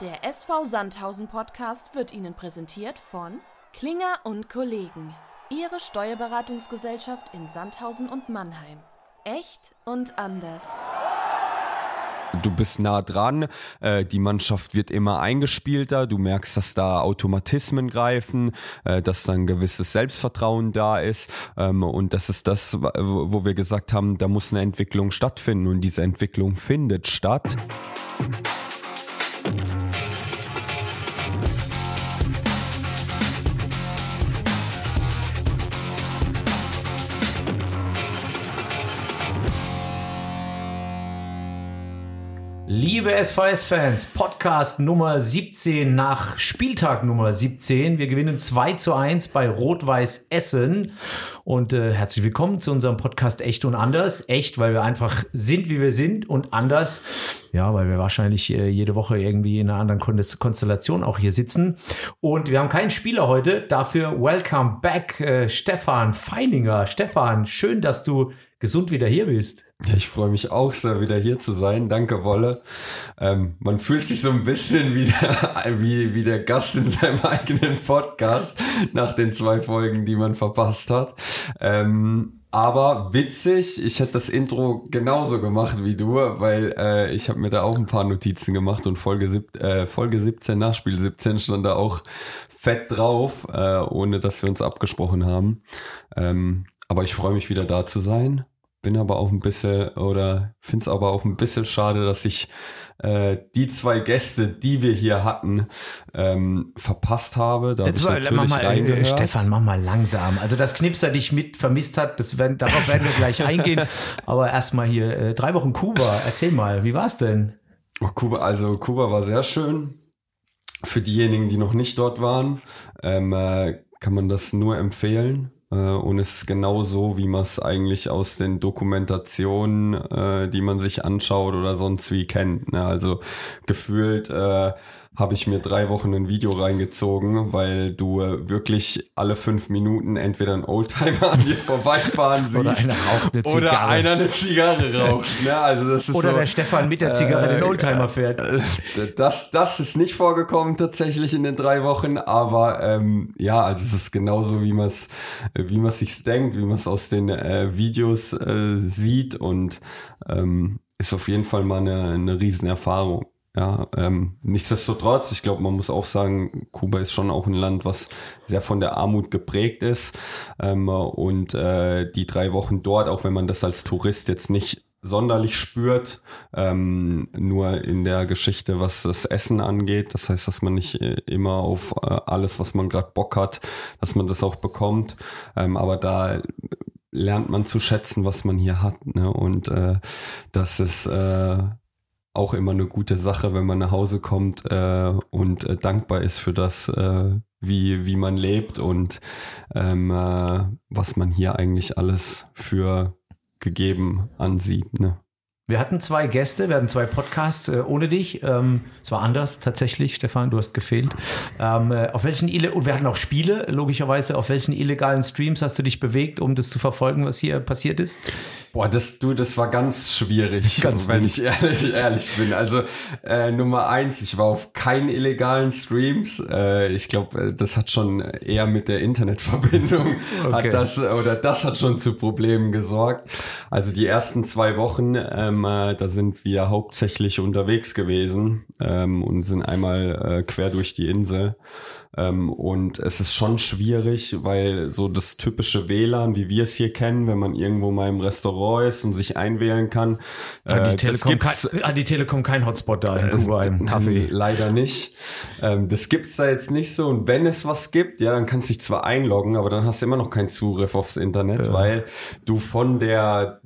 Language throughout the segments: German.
Der SV Sandhausen Podcast wird Ihnen präsentiert von Klinger und Kollegen. Ihre Steuerberatungsgesellschaft in Sandhausen und Mannheim. Echt und anders. Du bist nah dran, äh, die Mannschaft wird immer eingespielter, du merkst, dass da Automatismen greifen, äh, dass da ein gewisses Selbstvertrauen da ist ähm, und das ist das, wo wir gesagt haben, da muss eine Entwicklung stattfinden und diese Entwicklung findet statt. Liebe SVS-Fans, Podcast Nummer 17 nach Spieltag Nummer 17. Wir gewinnen 2 zu 1 bei Rot-Weiß Essen. Und äh, herzlich willkommen zu unserem Podcast Echt und Anders. Echt, weil wir einfach sind, wie wir sind und anders. Ja, weil wir wahrscheinlich äh, jede Woche irgendwie in einer anderen Konstellation auch hier sitzen. Und wir haben keinen Spieler heute. Dafür welcome back, äh, Stefan Feininger. Stefan, schön, dass du gesund wieder hier bist. Ja, ich freue mich auch sehr, wieder hier zu sein. Danke, Wolle. Ähm, man fühlt sich so ein bisschen wie der, wie, wie der Gast in seinem eigenen Podcast nach den zwei Folgen, die man verpasst hat. Ähm, aber witzig, ich hätte das Intro genauso gemacht wie du, weil äh, ich habe mir da auch ein paar Notizen gemacht und Folge, sieb, äh, Folge 17, Nachspiel 17 stand da auch fett drauf, äh, ohne dass wir uns abgesprochen haben. Ähm, aber ich freue mich wieder da zu sein. Bin aber auch ein bisschen oder finde es aber auch ein bisschen schade, dass ich äh, die zwei Gäste, die wir hier hatten, ähm, verpasst habe. Da Jetzt hab ich natürlich mach mal, äh, Stefan, mach mal langsam. Also das Knipser dich mit vermisst hat, das werden, darauf werden wir gleich eingehen. Aber erstmal hier äh, drei Wochen Kuba. Erzähl mal, wie war's denn? Oh, Kuba, also Kuba war sehr schön. Für diejenigen, die noch nicht dort waren, ähm, äh, kann man das nur empfehlen. Äh, und es ist genau so, wie man es eigentlich aus den Dokumentationen, äh, die man sich anschaut oder sonst wie kennt. Ne? Also gefühlt äh, habe ich mir drei Wochen ein Video reingezogen, weil du äh, wirklich alle fünf Minuten entweder einen Oldtimer an dir vorbeifahren siehst oder einer raucht eine Zigarre. oder einer eine Zigarre raucht. Ne? Also das ist oder so, der Stefan mit der Zigarre äh, den Oldtimer fährt. Äh, das, das ist nicht vorgekommen tatsächlich in den drei Wochen, aber ähm, ja, also es ist genauso, wie man es wie man sich denkt, wie man es aus den äh, Videos äh, sieht und ähm, ist auf jeden Fall mal eine, eine Riesenerfahrung. Ja, ähm, nichtsdestotrotz, ich glaube, man muss auch sagen, Kuba ist schon auch ein Land, was sehr von der Armut geprägt ist. Ähm, und äh, die drei Wochen dort, auch wenn man das als Tourist jetzt nicht sonderlich spürt, ähm, nur in der Geschichte, was das Essen angeht. Das heißt, dass man nicht äh, immer auf äh, alles, was man gerade Bock hat, dass man das auch bekommt. Ähm, aber da lernt man zu schätzen, was man hier hat. Ne? Und äh, das ist äh, auch immer eine gute Sache, wenn man nach Hause kommt äh, und äh, dankbar ist für das, äh, wie, wie man lebt und ähm, äh, was man hier eigentlich alles für gegeben ansieht. Ne? Wir hatten zwei Gäste, wir hatten zwei Podcasts äh, ohne dich. Ähm, es war anders tatsächlich, Stefan, du hast gefehlt. Ähm, äh, auf welchen und wir hatten auch Spiele, logischerweise. Auf welchen illegalen Streams hast du dich bewegt, um das zu verfolgen, was hier passiert ist? Boah, das du, das war ganz schwierig, ganz wenn ich ehrlich, ehrlich bin. Also äh, Nummer eins, ich war auf keinen illegalen Streams. Äh, ich glaube, äh, das hat schon eher mit der Internetverbindung okay. hat das oder das hat schon zu Problemen gesorgt. Also die ersten zwei Wochen. Ähm, äh, da sind wir hauptsächlich unterwegs gewesen ähm, und sind einmal äh, quer durch die Insel. Ähm, und es ist schon schwierig, weil so das typische WLAN, wie wir es hier kennen, wenn man irgendwo mal im Restaurant ist und sich einwählen kann. Hat die, äh, Telekom, kein, hat die Telekom kein Hotspot da in Kuba im Kaffee? Leider nicht. Ähm, das gibt's da jetzt nicht so. Und wenn es was gibt, ja, dann kannst du dich zwar einloggen, aber dann hast du immer noch keinen Zugriff aufs Internet, ja. weil du von der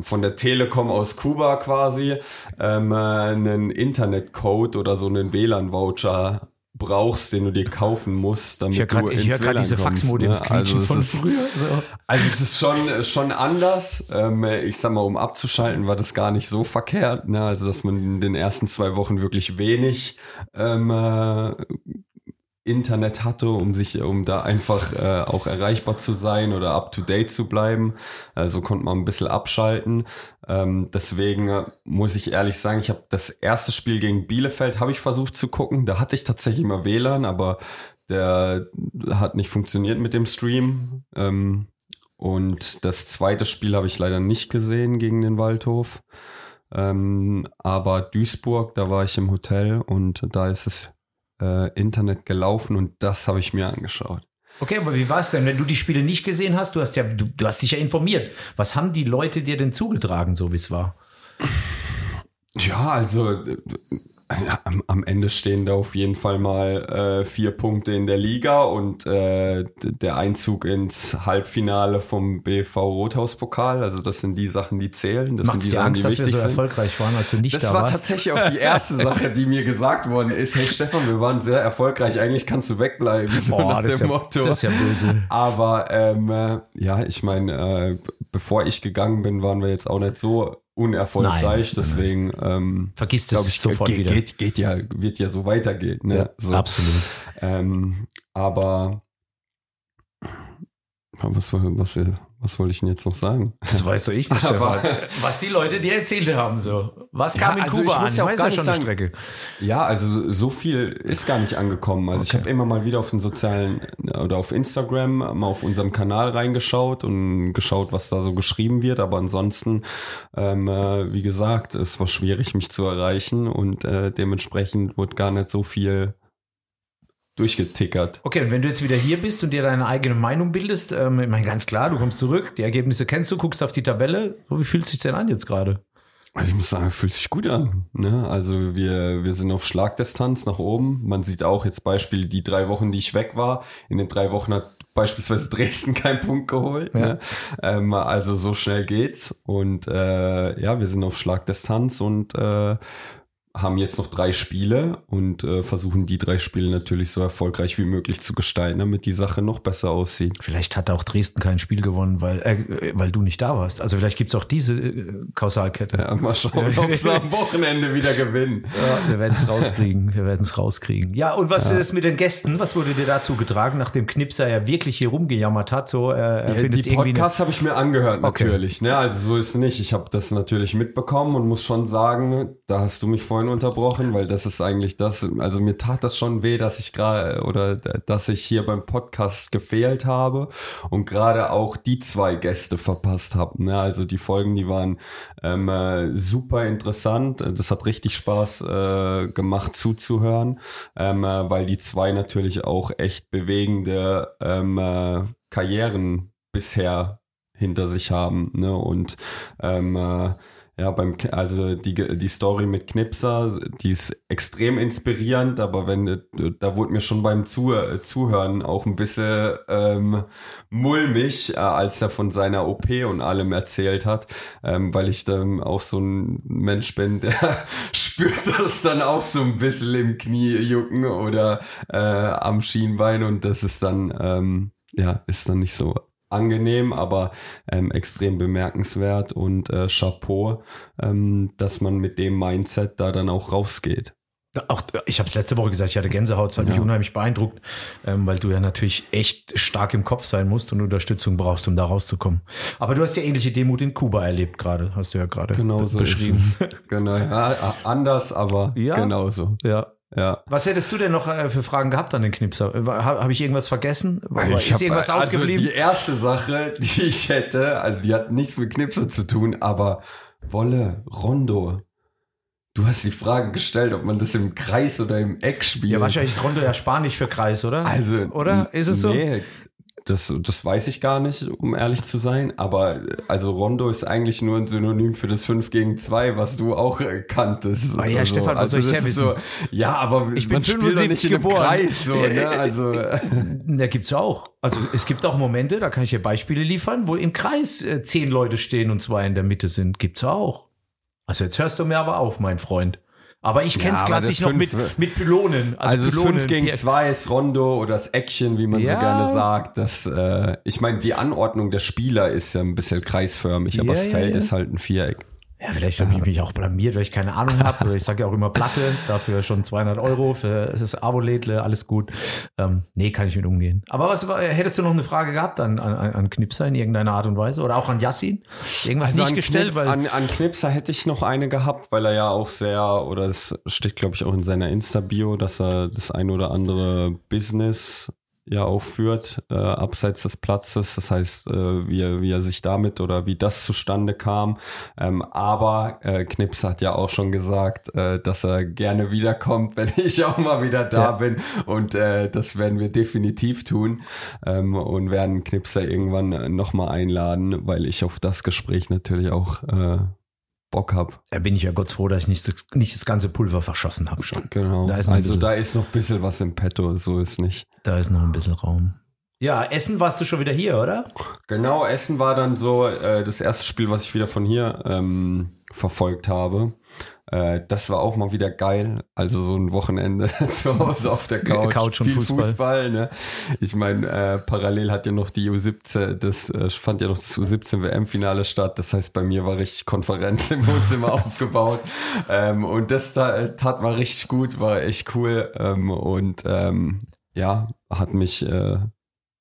von der Telekom aus Kuba quasi ähm, äh, einen Internetcode oder so einen WLAN-Voucher brauchst, den du dir kaufen musst, damit ich grad, du ich ins WLAN diese Faxmodems ne? also von früher. So. Also es ist schon schon anders. Ähm, ich sag mal, um abzuschalten, war das gar nicht so verkehrt. Ne? Also dass man in den ersten zwei Wochen wirklich wenig ähm, äh, Internet hatte, um sich, um da einfach äh, auch erreichbar zu sein oder up to date zu bleiben. Also konnte man ein bisschen abschalten. Ähm, deswegen äh, muss ich ehrlich sagen, ich habe das erste Spiel gegen Bielefeld habe ich versucht zu gucken. Da hatte ich tatsächlich mal WLAN, aber der hat nicht funktioniert mit dem Stream. Ähm, und das zweite Spiel habe ich leider nicht gesehen gegen den Waldhof. Ähm, aber Duisburg, da war ich im Hotel und da ist es äh, Internet gelaufen und das habe ich mir angeschaut. Okay, aber wie war es denn, wenn du die Spiele nicht gesehen hast? Du hast ja, du, du hast dich ja informiert. Was haben die Leute dir denn zugetragen, so wie es war? Ja, also am, am Ende stehen da auf jeden Fall mal äh, vier Punkte in der Liga und äh, der Einzug ins Halbfinale vom BV Rothauspokal. Also das sind die Sachen, die zählen. Das Macht's sind die Sachen, Angst, die dass wir so sind. erfolgreich waren, als du nicht Das da war warst? tatsächlich auch die erste Sache, die mir gesagt worden ist. Hey Stefan, wir waren sehr erfolgreich. Eigentlich kannst du wegbleiben. So Boah, nach das, ist dem ja, Motto. das ist ja böse. Aber ähm, äh, ja, ich meine, äh, bevor ich gegangen bin, waren wir jetzt auch nicht so unerfolgreich. Nein. Deswegen ähm, Vergiss das ich, sofort geht, wieder. Geht, geht ja, wird ja so weitergehen. Ne? Ja, so. Absolut. Ähm, aber was, was, was wollte ich denn jetzt noch sagen? Das weiß doch ich nicht, Aber- Stefan. Was die Leute dir erzählt haben, so. Was kam Ja, in also ich Kuba muss an? ja auch gar ja nicht schon eine sagen- Strecke. Ja, also so viel ist gar nicht angekommen. Also ich Okay. habe immer mal wieder auf den sozialen oder auf Instagram mal auf unserem Kanal reingeschaut und geschaut, was da so geschrieben wird. Aber ansonsten, ähm, äh, wie gesagt, es war schwierig, mich zu erreichen und äh, dementsprechend wurde gar nicht so viel durchgetickert. Okay, und wenn du jetzt wieder hier bist und dir deine eigene Meinung bildest, ähm, ich meine, ganz klar, du kommst zurück, die Ergebnisse kennst du, guckst auf die Tabelle. So, wie fühlt es sich denn an jetzt gerade? Also ich muss sagen, fühlt sich gut an. Ne? Also wir, wir sind auf Schlagdistanz nach oben. Man sieht auch jetzt Beispiel die drei Wochen, die ich weg war. In den drei Wochen hat beispielsweise Dresden keinen Punkt geholt. Ja. Ne? Ähm, also so schnell geht's. Und äh, ja, wir sind auf Schlagdistanz und äh, haben jetzt noch drei Spiele und äh, versuchen die drei Spiele natürlich so erfolgreich wie möglich zu gestalten, damit die Sache noch besser aussieht. Vielleicht hat auch Dresden kein Spiel gewonnen, weil, äh, weil du nicht da warst. Also vielleicht gibt's auch diese äh, Kausalkette. Ja, mal schauen, ob sie am Wochenende wieder gewinnen. Ja, wir werden es rauskriegen. Wir werden es rauskriegen. Ja, und was ist mit den Gästen? Was wurde dir dazu getragen, nachdem Knipser ja wirklich hier rumgejammert hat? So, äh, er Ja, die Podcasts habe ich mir angehört Okay. natürlich. Ne? Also so ist es nicht. Ich habe das natürlich mitbekommen und muss schon sagen, da hast du mich vorhin unterbrochen, weil das ist eigentlich das. Also mir tat das schon weh, dass ich gerade oder dass ich hier beim Podcast gefehlt habe und gerade auch die zwei Gäste verpasst habe. Ne? Also die Folgen, die waren ähm, äh, super interessant. Das hat richtig Spaß äh, gemacht zuzuhören, ähm, äh, weil die zwei natürlich auch echt bewegende ähm, äh, Karrieren bisher hinter sich haben. Ne? Und ähm, äh, ja, beim also die, die Story mit Knipser, die ist extrem inspirierend, aber wenn äh, da wurde mir schon beim Zu äh, Zuhören auch ein bisschen ähm, mulmig, äh, als er von seiner OP und allem erzählt hat, ähm, weil ich dann auch so ein Mensch bin, der spürt das dann auch so ein bisschen im Knie jucken oder äh, am Schienbein und das ist dann ähm, ja ist dann nicht so angenehm, aber ähm, extrem bemerkenswert und äh, Chapeau, ähm, dass man mit dem Mindset da dann auch rausgeht. Auch, ich habe es letzte Woche gesagt, ich hatte Gänsehaut, es hat mich Ja. unheimlich beeindruckt, ähm, weil du ja natürlich echt stark im Kopf sein musst und Unterstützung brauchst, um da rauszukommen. Aber du hast ja ähnliche Demut in Kuba erlebt gerade, hast du ja gerade Genau so beschrieben. Genau, ja, anders, aber Ja. genauso. Ja. Ja. Was hättest du denn noch äh, für Fragen gehabt an den Knipser? Habe hab ich irgendwas vergessen? War- Ich ist hab, irgendwas also ausgeblieben? die erste Sache, die ich hätte, also die hat nichts mit Knipse zu tun, aber Wolle, Rondo. Du hast die Frage gestellt, ob man das im Kreis oder im Eck spielt. ja, wahrscheinlich ist Rondo ja Spanisch für Kreis, oder? Also, Oder? Ist es so? Nee, das, das weiß ich gar nicht, um ehrlich zu sein. Aber also Rondo ist eigentlich nur ein Synonym für das 5 gegen 2, was du auch äh, kanntest. Ah ja, Also, Stefan, was soll ich das her ist so, ja, aber Ich bin man spielt doch 75 nicht in einem geboren. Kreis. So, ne? Also, Da gibt's ja auch. Also es gibt auch Momente, da kann ich dir Beispiele liefern, wo im Kreis äh, zehn Leute stehen und zwei in der Mitte sind. Gibt's auch. Also jetzt hörst du mir aber auf, mein Freund. Aber ich kenn's aber klassisch das noch mit, fünf- mit Pylonen. Also, also das Pylonen, 5 gegen vier- 2 ist Rondo oder das Action, wie man Ja. so gerne sagt. Das, äh, ich meine, die Anordnung der Spieler ist ja ein bisschen kreisförmig, aber Ja, das ja, Feld ja. ist halt ein Viereck. Ja, vielleicht habe ich mich auch blamiert, weil ich keine Ahnung habe. Ich sage ja auch immer Platte, dafür schon 200 Euro. Für, es ist Avolädle, alles gut. Ähm, nee, kann ich mit umgehen. Aber was hättest du noch eine Frage gehabt an, an, an Knipser in irgendeiner Art und Weise? Oder auch an Yassin? Irgendwas also nicht gestellt? Knip, weil an, an Knipser hätte ich noch eine gehabt, weil er ja auch sehr, oder es steht, glaube ich, auch in seiner Insta-Bio, dass er das ein oder andere Business ja auch führt, äh, abseits des Platzes. Das heißt, äh, wie, er, wie er sich damit oder wie das zustande kam. Ähm, aber äh, Knips hat ja auch schon gesagt, äh, dass er gerne wiederkommt, wenn ich auch mal wieder da ja. bin. Und äh, das werden wir definitiv tun ähm, und werden Knipser irgendwann nochmal einladen, weil ich auf das Gespräch natürlich auch äh, Bock habe. Da bin ich ja Gott froh, dass ich nicht, nicht das ganze Pulver verschossen habe schon. Genau. Da also bisschen, da ist noch ein bisschen was im Petto, so ist nicht. Da ist noch ein bisschen Raum. Ja, Essen warst du schon wieder hier, oder? Genau, Essen war dann so äh, das erste Spiel, was ich wieder von hier ähm, verfolgt habe. Äh, das war auch mal wieder geil. Also so ein Wochenende zu Hause auf der Couch. Couch und Viel Fußball. Fußball ne? Ich meine, äh, parallel hat ja noch die U17, das äh, fand ja noch das U17 WM-Finale statt. Das heißt, bei mir war richtig Konferenz im Wohnzimmer aufgebaut. Ähm, und das da, äh, tat mal richtig gut, war echt cool. Ähm, und ähm, ja, hat mich äh,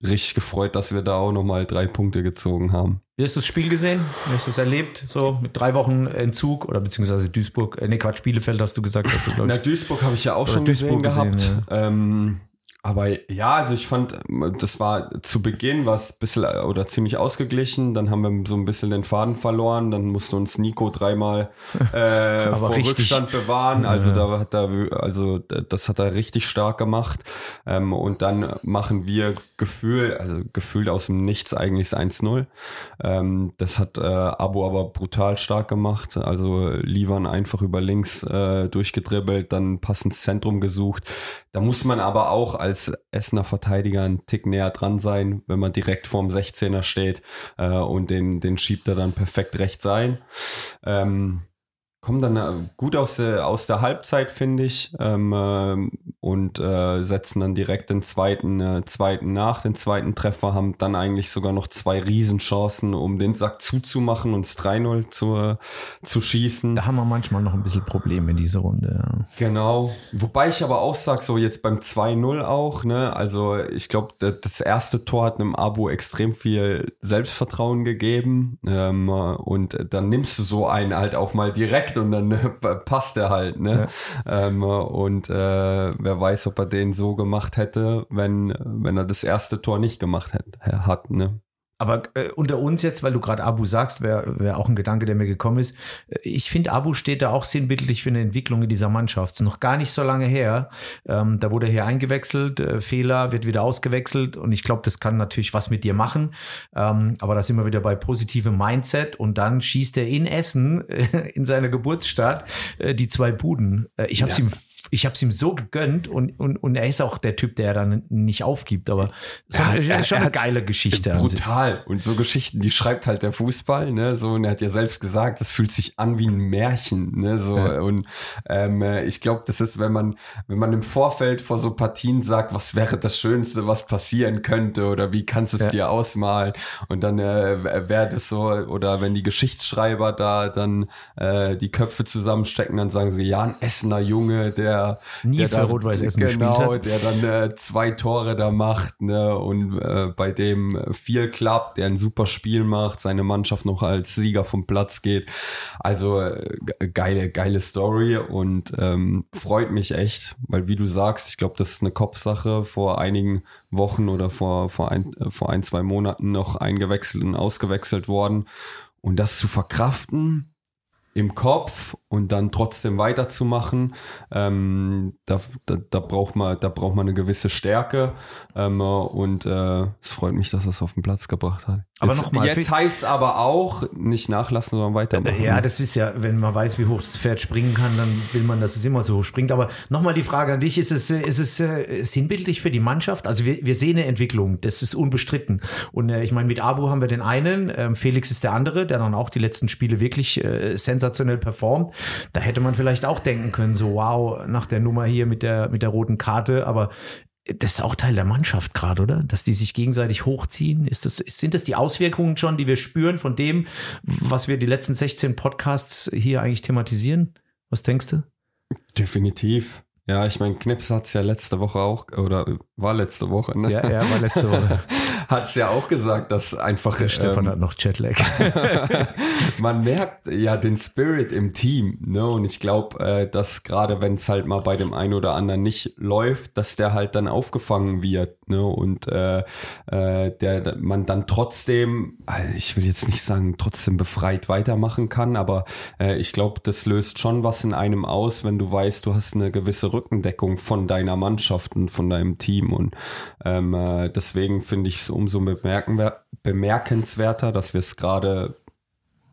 richtig gefreut, dass wir da auch nochmal drei Punkte gezogen haben. Wie hast du das Spiel gesehen? Wie hast du es erlebt? So mit drei Wochen Entzug oder beziehungsweise Duisburg, äh, nee, Quatsch, Bielefeld hast du gesagt, hast du, Na, Duisburg habe ich ja auch schon Duisburg gesehen, gesehen gehabt. Ja. Ähm, aber ja, also ich fand, das war zu Beginn was bisschen oder ziemlich ausgeglichen. Dann haben wir so ein bisschen den Faden verloren. Dann musste uns Nico dreimal äh, vor richtig. Rückstand bewahren. Also ja. da hat er, also das hat er richtig stark gemacht. Ähm, und dann machen wir Gefühl, also gefühlt aus dem Nichts eigentlich 1-0. Ähm, das hat äh, Abo aber brutal stark gemacht. Also Livan einfach über links äh, durchgedribbelt, dann passendes Zentrum gesucht. Da muss man aber auch als als Essener Verteidiger einen Tick näher dran sein, wenn man direkt vorm 16er steht äh, und den, den schiebt er dann perfekt rechts ein. Ähm, kommen dann äh, gut aus der, aus der Halbzeit, finde ich, ähm, äh, und äh, setzen dann direkt den zweiten, äh, zweiten nach, den zweiten Treffer, haben dann eigentlich sogar noch zwei Riesenchancen, um den Sack zuzumachen und es 3-0 zu, äh, zu schießen. Da haben wir manchmal noch ein bisschen Probleme in dieser Runde. Ja. Genau. Wobei ich aber auch sage, so jetzt beim 2-0 auch, ne, also ich glaube, das erste Tor hat einem Abo extrem viel Selbstvertrauen gegeben ähm, und dann nimmst du so einen halt auch mal direkt perfekt und dann äh, passt er halt, ne? Ja. Ähm, und äh, wer weiß, ob er den so gemacht hätte, wenn, wenn er das erste Tor nicht gemacht hätte, hat, ne? Aber äh, unter uns jetzt, weil du gerade Abu sagst, wäre wär auch ein Gedanke, der mir gekommen ist. Äh, ich finde, Abu steht da auch sinnbildlich für eine Entwicklung in dieser Mannschaft. Ist noch gar nicht so lange her. Ähm, da wurde er hier eingewechselt, äh, Fehler, wird wieder ausgewechselt und ich glaube, das kann natürlich was mit dir machen. Ähm, aber da sind wir wieder bei positivem Mindset und dann schießt er in Essen, äh, in seiner Geburtsstadt, äh, die zwei Buden. Äh, ich habe es ja. ihm ich habe es ihm so gegönnt und, und, und er ist auch der Typ, der dann nicht aufgibt. Aber so, er, ist schon eine geile Geschichte. Brutal. Und so Geschichten, die schreibt halt der Fußball, ne? So, und er hat ja selbst gesagt, das fühlt sich an wie ein Märchen, ne? So, ja. und ähm, ich glaube, das ist, wenn man, wenn man im Vorfeld vor so Partien sagt, was wäre das Schönste, was passieren könnte, oder wie kannst du es ja. dir ausmalen? Und dann äh, wäre das so, oder wenn die Geschichtsschreiber da dann äh, die Köpfe zusammenstecken, dann sagen sie, ja, ein Essener Junge, der der nie der für Rot-Weiß Essen genau, gespielt hat. der dann äh, zwei Tore da macht, ne, und äh, bei dem viel klappt, der ein super Spiel macht, seine Mannschaft noch als Sieger vom Platz geht. Also äh, geile, geile Story und ähm, freut mich echt, weil wie du sagst, ich glaube, das ist eine Kopfsache vor einigen Wochen oder vor, vor, ein, äh, vor ein, zwei Monaten noch eingewechselt und ausgewechselt worden. Und das zu verkraften, im Kopf und dann trotzdem weiterzumachen, ähm, da, da, da, braucht man, da braucht man eine gewisse Stärke ähm, und äh, es freut mich, dass er es auf den Platz gebracht hat. Aber jetzt, nochmal. Jetzt heißt aber auch nicht nachlassen, sondern weitermachen. Ja, das ist ja, wenn man weiß, wie hoch das Pferd springen kann, dann will man, dass es immer so hoch springt. Aber nochmal die Frage an dich, ist es, ist es äh, sinnbildlich für die Mannschaft? Also wir, wir sehen eine Entwicklung, das ist unbestritten. Und äh, ich meine, mit Abu haben wir den einen, äh, Felix ist der andere, der dann auch die letzten Spiele wirklich äh, sensationell performt. Da hätte man vielleicht auch denken können, so wow, nach der Nummer hier mit der, mit der roten Karte, aber das ist auch Teil der Mannschaft gerade, oder? Dass die sich gegenseitig hochziehen. Ist das, sind das die Auswirkungen schon, die wir spüren von dem, was wir die letzten 16 Podcasts hier eigentlich thematisieren? Was denkst du? Definitiv. Ja, ich meine, Knips hat es ja letzte Woche auch, oder war letzte Woche, ne? Ja, ja, war letzte Woche. hat es ja auch gesagt, dass einfach. Der Stefan ähm, hat noch Jetlag. man merkt ja den Spirit im Team, ne? Und ich glaube, äh, dass gerade wenn es halt mal bei dem einen oder anderen nicht läuft, dass der halt dann aufgefangen wird, ne? Und äh, äh, der man dann trotzdem, also ich will jetzt nicht sagen, trotzdem befreit weitermachen kann, aber äh, ich glaube, das löst schon was in einem aus, wenn du weißt, du hast eine gewisse Rückendeckung von deiner Mannschaft und von deinem Team. Und ähm, äh, deswegen finde ich es umso bemerkenswerter, dass wir es gerade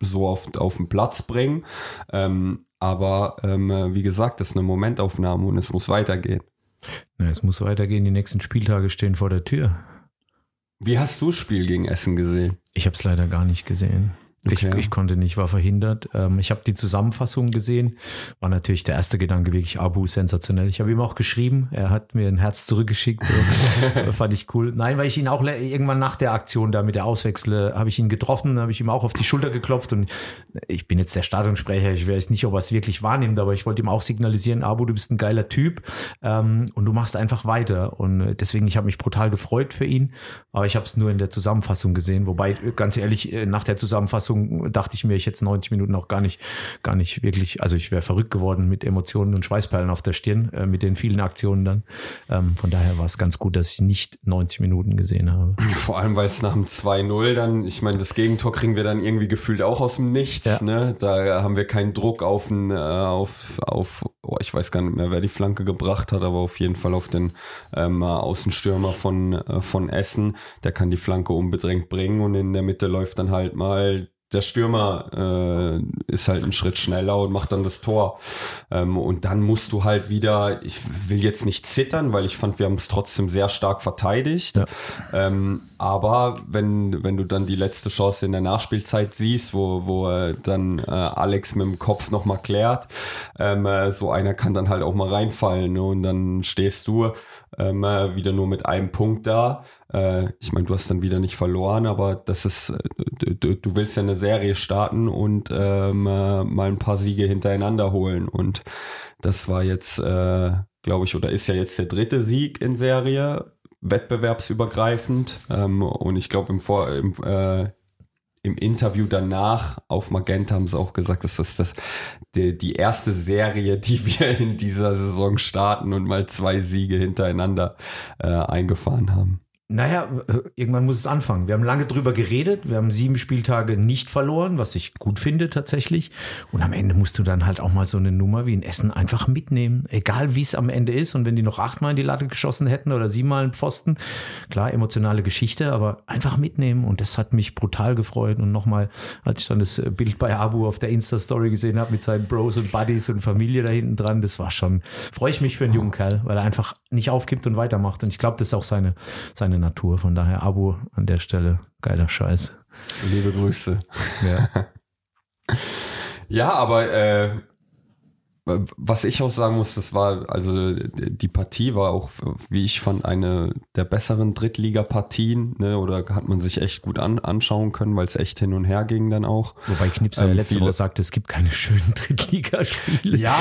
so auf, auf den Platz bringen. Ähm, aber ähm, wie gesagt, das ist eine Momentaufnahme und es muss weitergehen. Na, es muss weitergehen. Die nächsten Spieltage stehen vor der Tür. Wie hast du das Spiel gegen Essen gesehen? Ich habe es leider gar nicht gesehen. Okay. Ich, ich, konnte nicht, war verhindert. Ähm, ich habe die Zusammenfassung gesehen. War natürlich der erste Gedanke wirklich, Abu, sensationell. Ich habe ihm auch geschrieben. Er hat mir ein Herz zurückgeschickt. So. fand ich cool. Nein, weil ich ihn auch irgendwann nach der Aktion da mit der Auswechsel, habe ich ihn getroffen, habe ich ihm auch auf die Schulter geklopft. Und ich bin jetzt der Stadionsprecher. Ich weiß nicht, ob er es wirklich wahrnimmt, aber ich wollte ihm auch signalisieren, Abu, du bist ein geiler Typ ähm, und du machst einfach weiter. Und deswegen, ich habe mich brutal gefreut für ihn. Aber ich habe es nur in der Zusammenfassung gesehen. Wobei, ganz ehrlich, äh, nach der Zusammenfassung Fassung dachte ich mir, ich hätte 90 Minuten auch gar nicht, gar nicht wirklich, also ich wäre verrückt geworden mit Emotionen und Schweißperlen auf der Stirn, äh, mit den vielen Aktionen dann. Ähm, von daher war es ganz gut, dass ich nicht 90 Minuten gesehen habe. Vor allem, weil es nach dem 2-0 dann, ich meine, das Gegentor kriegen wir dann irgendwie gefühlt auch aus dem Nichts, ja. ne? Da haben wir keinen Druck auf, äh, auf, auf oh, ich weiß gar nicht mehr, wer die Flanke gebracht hat, aber auf jeden Fall auf den ähm, Außenstürmer von, äh, von Essen. Der kann die Flanke unbedingt bringen und in der Mitte läuft dann halt mal der Stürmer äh, ist halt einen Schritt schneller und macht dann das Tor. Ähm, und dann musst du halt wieder, ich will jetzt nicht zittern, weil ich fand, wir haben es trotzdem sehr stark verteidigt. Ja. Ähm, aber wenn, wenn du dann die letzte Chance in der Nachspielzeit siehst, wo, wo äh, dann äh, Alex mit dem Kopf nochmal klärt, ähm, äh, so einer kann dann halt auch mal reinfallen. Ne? Und dann stehst du ähm, äh, wieder nur mit einem Punkt da. Äh, ich meine, du hast dann wieder nicht verloren, aber das ist, äh, du, du willst ja eine Serie starten und ähm, äh, mal ein paar Siege hintereinander holen. Und das war jetzt, äh, glaube ich, oder ist ja jetzt der dritte Sieg in Serie, wettbewerbsübergreifend. Ähm, und ich glaube, im, Vor im, äh, im Interview danach auf Magenta haben sie auch gesagt, dass das, das die, die erste Serie, die wir in dieser Saison starten und mal zwei Siege hintereinander äh, eingefahren haben. Naja, irgendwann muss es anfangen. Wir haben lange drüber geredet. Wir haben sieben Spieltage nicht verloren, was ich gut finde tatsächlich. Und am Ende musst du dann halt auch mal so eine Nummer wie in Essen einfach mitnehmen. Egal wie es am Ende ist. Und wenn die noch achtmal in die Latte geschossen hätten oder siebenmal einen Pfosten, klar, emotionale Geschichte, aber einfach mitnehmen. Und das hat mich brutal gefreut. Und nochmal, als ich dann das Bild bei Abu auf der Insta-Story gesehen habe mit seinen Bros und Buddies und Familie da hinten dran, das war schon, freue ich mich für einen jungen Kerl, weil er einfach nicht aufgibt und weitermacht. Und ich glaube, das ist auch seine, seine Natur. Von daher Abo an der Stelle. Geiler Scheiß. Liebe Grüße. Ja, ja aber äh, was ich auch sagen muss, das war, also die Partie war auch, wie ich fand, eine der besseren Drittliga-Partien, ne, oder hat man sich echt gut an, anschauen können, weil es echt hin und her ging dann auch. Wobei Knipser ähm, ja letzte Woche sagte, es gibt keine schönen Drittligaspiele. Ja,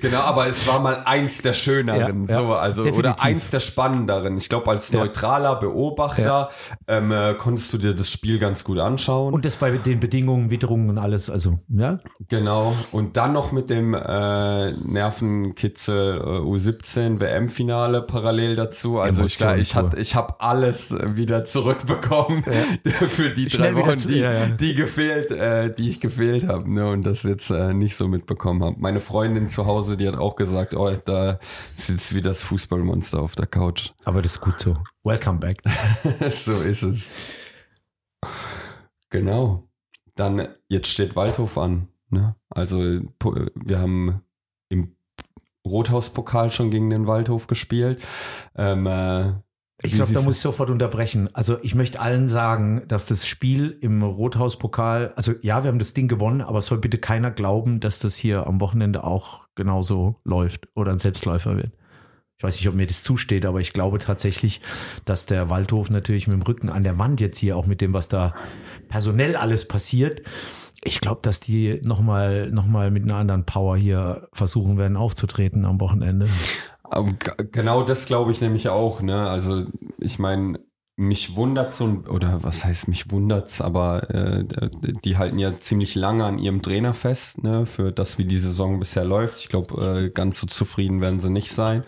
genau, aber es war mal eins der schöneren, ja, so, also, definitiv. oder eins der spannenderen. Ich glaube, als neutraler Beobachter ähm, äh, konntest du dir das Spiel ganz gut anschauen. Und das bei den Bedingungen, Witterungen und alles, also, ja. Genau, und dann noch mit dem äh, Nervenkitzel äh, U17 WM-Finale parallel dazu. Also ich, ich, hat, ich habe alles wieder zurückbekommen ja. für die Schnell drei Wochen, die, ja, ja. die gefehlt, äh, die ich gefehlt habe ne, und das jetzt äh, nicht so mitbekommen habe. Meine Freundin zu Hause, die hat auch gesagt, oh, da sitzt wie das Fußballmonster auf der Couch. Aber das ist gut so. Welcome back. so ist es. Genau. Dann, jetzt steht Waldhof an. Ne? Also wir haben im Rothauspokal schon gegen den Waldhof gespielt. Ähm, äh, ich glaube, da muss ich sofort unterbrechen. Also ich möchte allen sagen, dass das Spiel im Rothauspokal, also ja, wir haben das Ding gewonnen, aber es soll bitte keiner glauben, dass das hier am Wochenende auch genauso läuft oder ein Selbstläufer wird. ich weiß nicht, ob mir das zusteht, aber ich glaube tatsächlich, dass der Waldhof natürlich mit dem Rücken an der Wand jetzt hier auch mit dem, was da personell alles passiert, ich glaube, dass die nochmal noch mal mit einer anderen Power hier versuchen werden aufzutreten am Wochenende. Genau das glaube ich nämlich auch. Ne? Also ich meine, mich wundert's und oder was heißt mich wundert's, aber äh, die halten ja ziemlich lange an ihrem Trainer fest, ne, für das wie die Saison bisher läuft. Ich glaube, äh, ganz so zufrieden werden sie nicht sein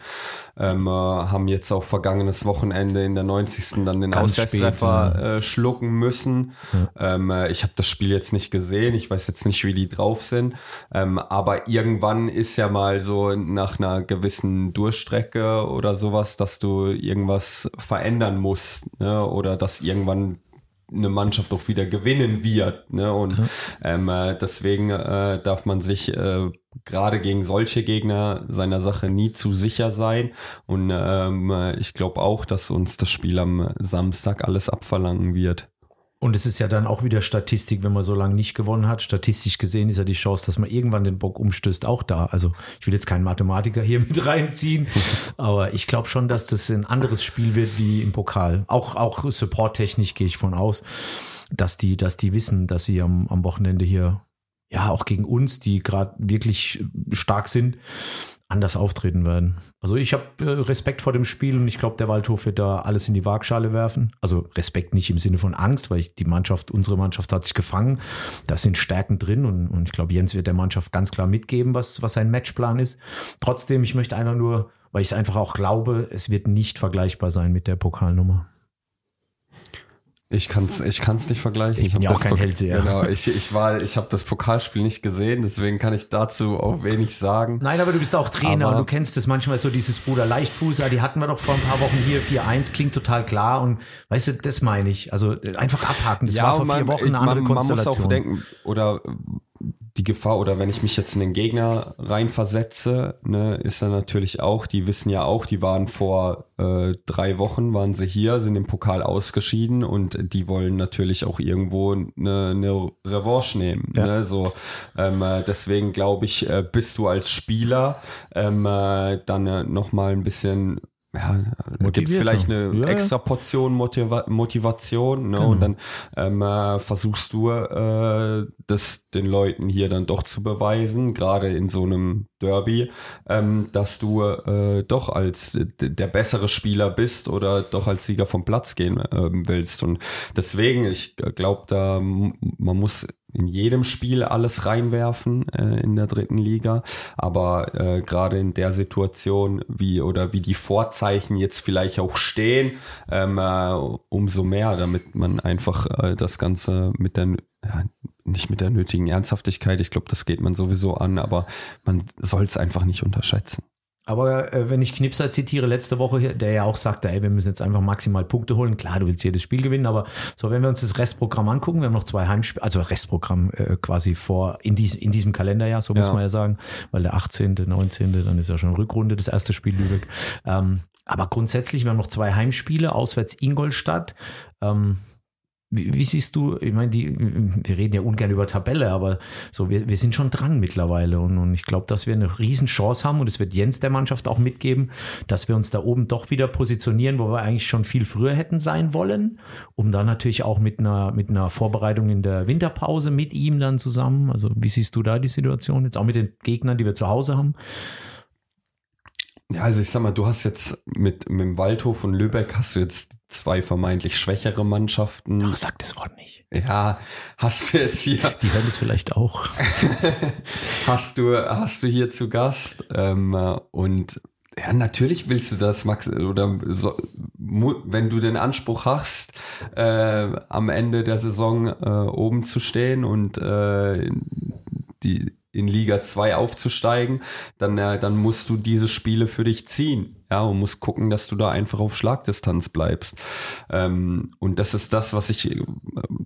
ähm, äh, haben jetzt auch vergangenes Wochenende in der 90. dann den Auswärtstreffer ja. äh, schlucken müssen. Ja. Ähm, äh, ich habe das Spiel jetzt nicht gesehen, ich weiß jetzt nicht, wie die drauf sind, ähm, aber irgendwann ist ja mal so nach einer gewissen Durchstrecke oder sowas, dass du irgendwas verändern musst ne? oder dass irgendwann eine Mannschaft auch wieder gewinnen wird. Ne? Und mhm. ähm, äh, deswegen äh, darf man sich äh, gerade gegen solche Gegner seiner Sache nie zu sicher sein. Und ähm, ich glaube auch, dass uns das Spiel am Samstag alles abverlangen wird. Und es ist ja dann auch wieder Statistik, wenn man so lange nicht gewonnen hat. Statistisch gesehen ist ja die Chance, dass man irgendwann den Bock umstößt, auch da. Also ich will jetzt keinen Mathematiker hier mit reinziehen, aber ich glaube schon, dass das ein anderes Spiel wird wie im Pokal. Auch, auch supporttechnisch gehe ich von aus, dass die, dass die wissen, dass sie am, am Wochenende hier ja, auch gegen uns, die gerade wirklich stark sind, anders auftreten werden. Also ich habe äh, Respekt vor dem Spiel und ich glaube, der Waldhof wird da alles in die Waagschale werfen. Also Respekt nicht im Sinne von Angst, weil ich, die Mannschaft, unsere Mannschaft hat sich gefangen. Da sind Stärken drin und, und ich glaube, Jens wird der Mannschaft ganz klar mitgeben, was, was sein Matchplan ist. Trotzdem, ich möchte einfach nur, weil ich es einfach auch glaube, es wird nicht vergleichbar sein mit der Pokalnummer. Ich kann es ich kann's nicht vergleichen. Ich bin ja auch kein Hellseher. Genau, ich, ich war, ich habe das Pokalspiel nicht gesehen, deswegen kann ich dazu auch wenig sagen. Nein, aber du bist auch Trainer aber und du kennst es manchmal so dieses Bruder Leichtfuß, die hatten wir doch vor ein paar Wochen hier 4-1, klingt total klar und weißt du, das meine ich. Also einfach abhaken, das ja, war vor man, vier Wochen eine andere man, Konstellation. Man muss auch bedenken, oder die Gefahr oder wenn ich mich jetzt in den Gegner reinversetze, ne, ist dann natürlich auch, die wissen ja auch, die waren vor äh, drei Wochen, waren sie hier, sind im Pokal ausgeschieden und die wollen natürlich auch irgendwo eine, eine Revanche nehmen. Ja. Ne, so, ähm, äh, deswegen glaube ich, äh, bist du als Spieler ähm, äh, dann äh, nochmal ein bisschen ja, gibt vielleicht eine ja, extra Portion Motiva Motivation ne? Genau. und dann ähm, äh, versuchst du äh, das den Leuten hier dann doch zu beweisen, gerade in so einem Derby, ähm, dass du äh, doch als der bessere Spieler bist oder doch als Sieger vom Platz gehen äh, willst und deswegen, ich glaube, da man muss in jedem Spiel alles reinwerfen äh, in der dritten Liga. Aber äh, gerade in der Situation, wie oder wie die Vorzeichen jetzt vielleicht auch stehen, ähm, äh, umso mehr, damit man einfach äh, das Ganze mit der ja, nicht mit der nötigen Ernsthaftigkeit, ich glaube, das geht man sowieso an, aber man soll es einfach nicht unterschätzen. Aber äh, wenn ich Knipser zitiere letzte Woche, der ja auch sagte, ey, wir müssen jetzt einfach maximal Punkte holen. Klar, du willst jedes Spiel gewinnen, aber so, wenn wir uns das Restprogramm angucken, wir haben noch zwei Heimspiele, also Restprogramm äh, quasi vor in, dies, in diesem Kalenderjahr, so muss man ja sagen, weil der 18., 19., dann ist ja schon Rückrunde, das erste Spiel Lübeck. Ähm, aber grundsätzlich, wir haben noch zwei Heimspiele, auswärts Ingolstadt. Ähm, wie, wie, siehst du, ich meine, die, wir reden ja ungern über Tabelle, aber so, wir, wir sind schon dran mittlerweile und, und ich glaube, dass wir eine Riesenchance haben und es wird Jens der Mannschaft auch mitgeben, dass wir uns da oben doch wieder positionieren, wo wir eigentlich schon viel früher hätten sein wollen, um dann natürlich auch mit einer, mit einer Vorbereitung in der Winterpause mit ihm dann zusammen. Also, wie siehst du da die Situation jetzt auch mit den Gegnern, die wir zu Hause haben? Ja, also ich sag mal, du hast jetzt mit, mit dem Waldhof und Lübeck hast du jetzt zwei vermeintlich schwächere Mannschaften. Ach, sag das Wort nicht. Ja, hast du jetzt hier. Die hören es vielleicht auch. hast du, hast du hier zu Gast, ähm, und ja, natürlich willst du das, Max, oder so, wenn du den Anspruch hast, äh, am Ende der Saison äh, oben zu stehen und äh, die in Liga 2 aufzusteigen, dann, äh, dann musst du diese Spiele für dich ziehen. Ja, und musst gucken, dass du da einfach auf Schlagdistanz bleibst. Ähm, und das ist das, was ich,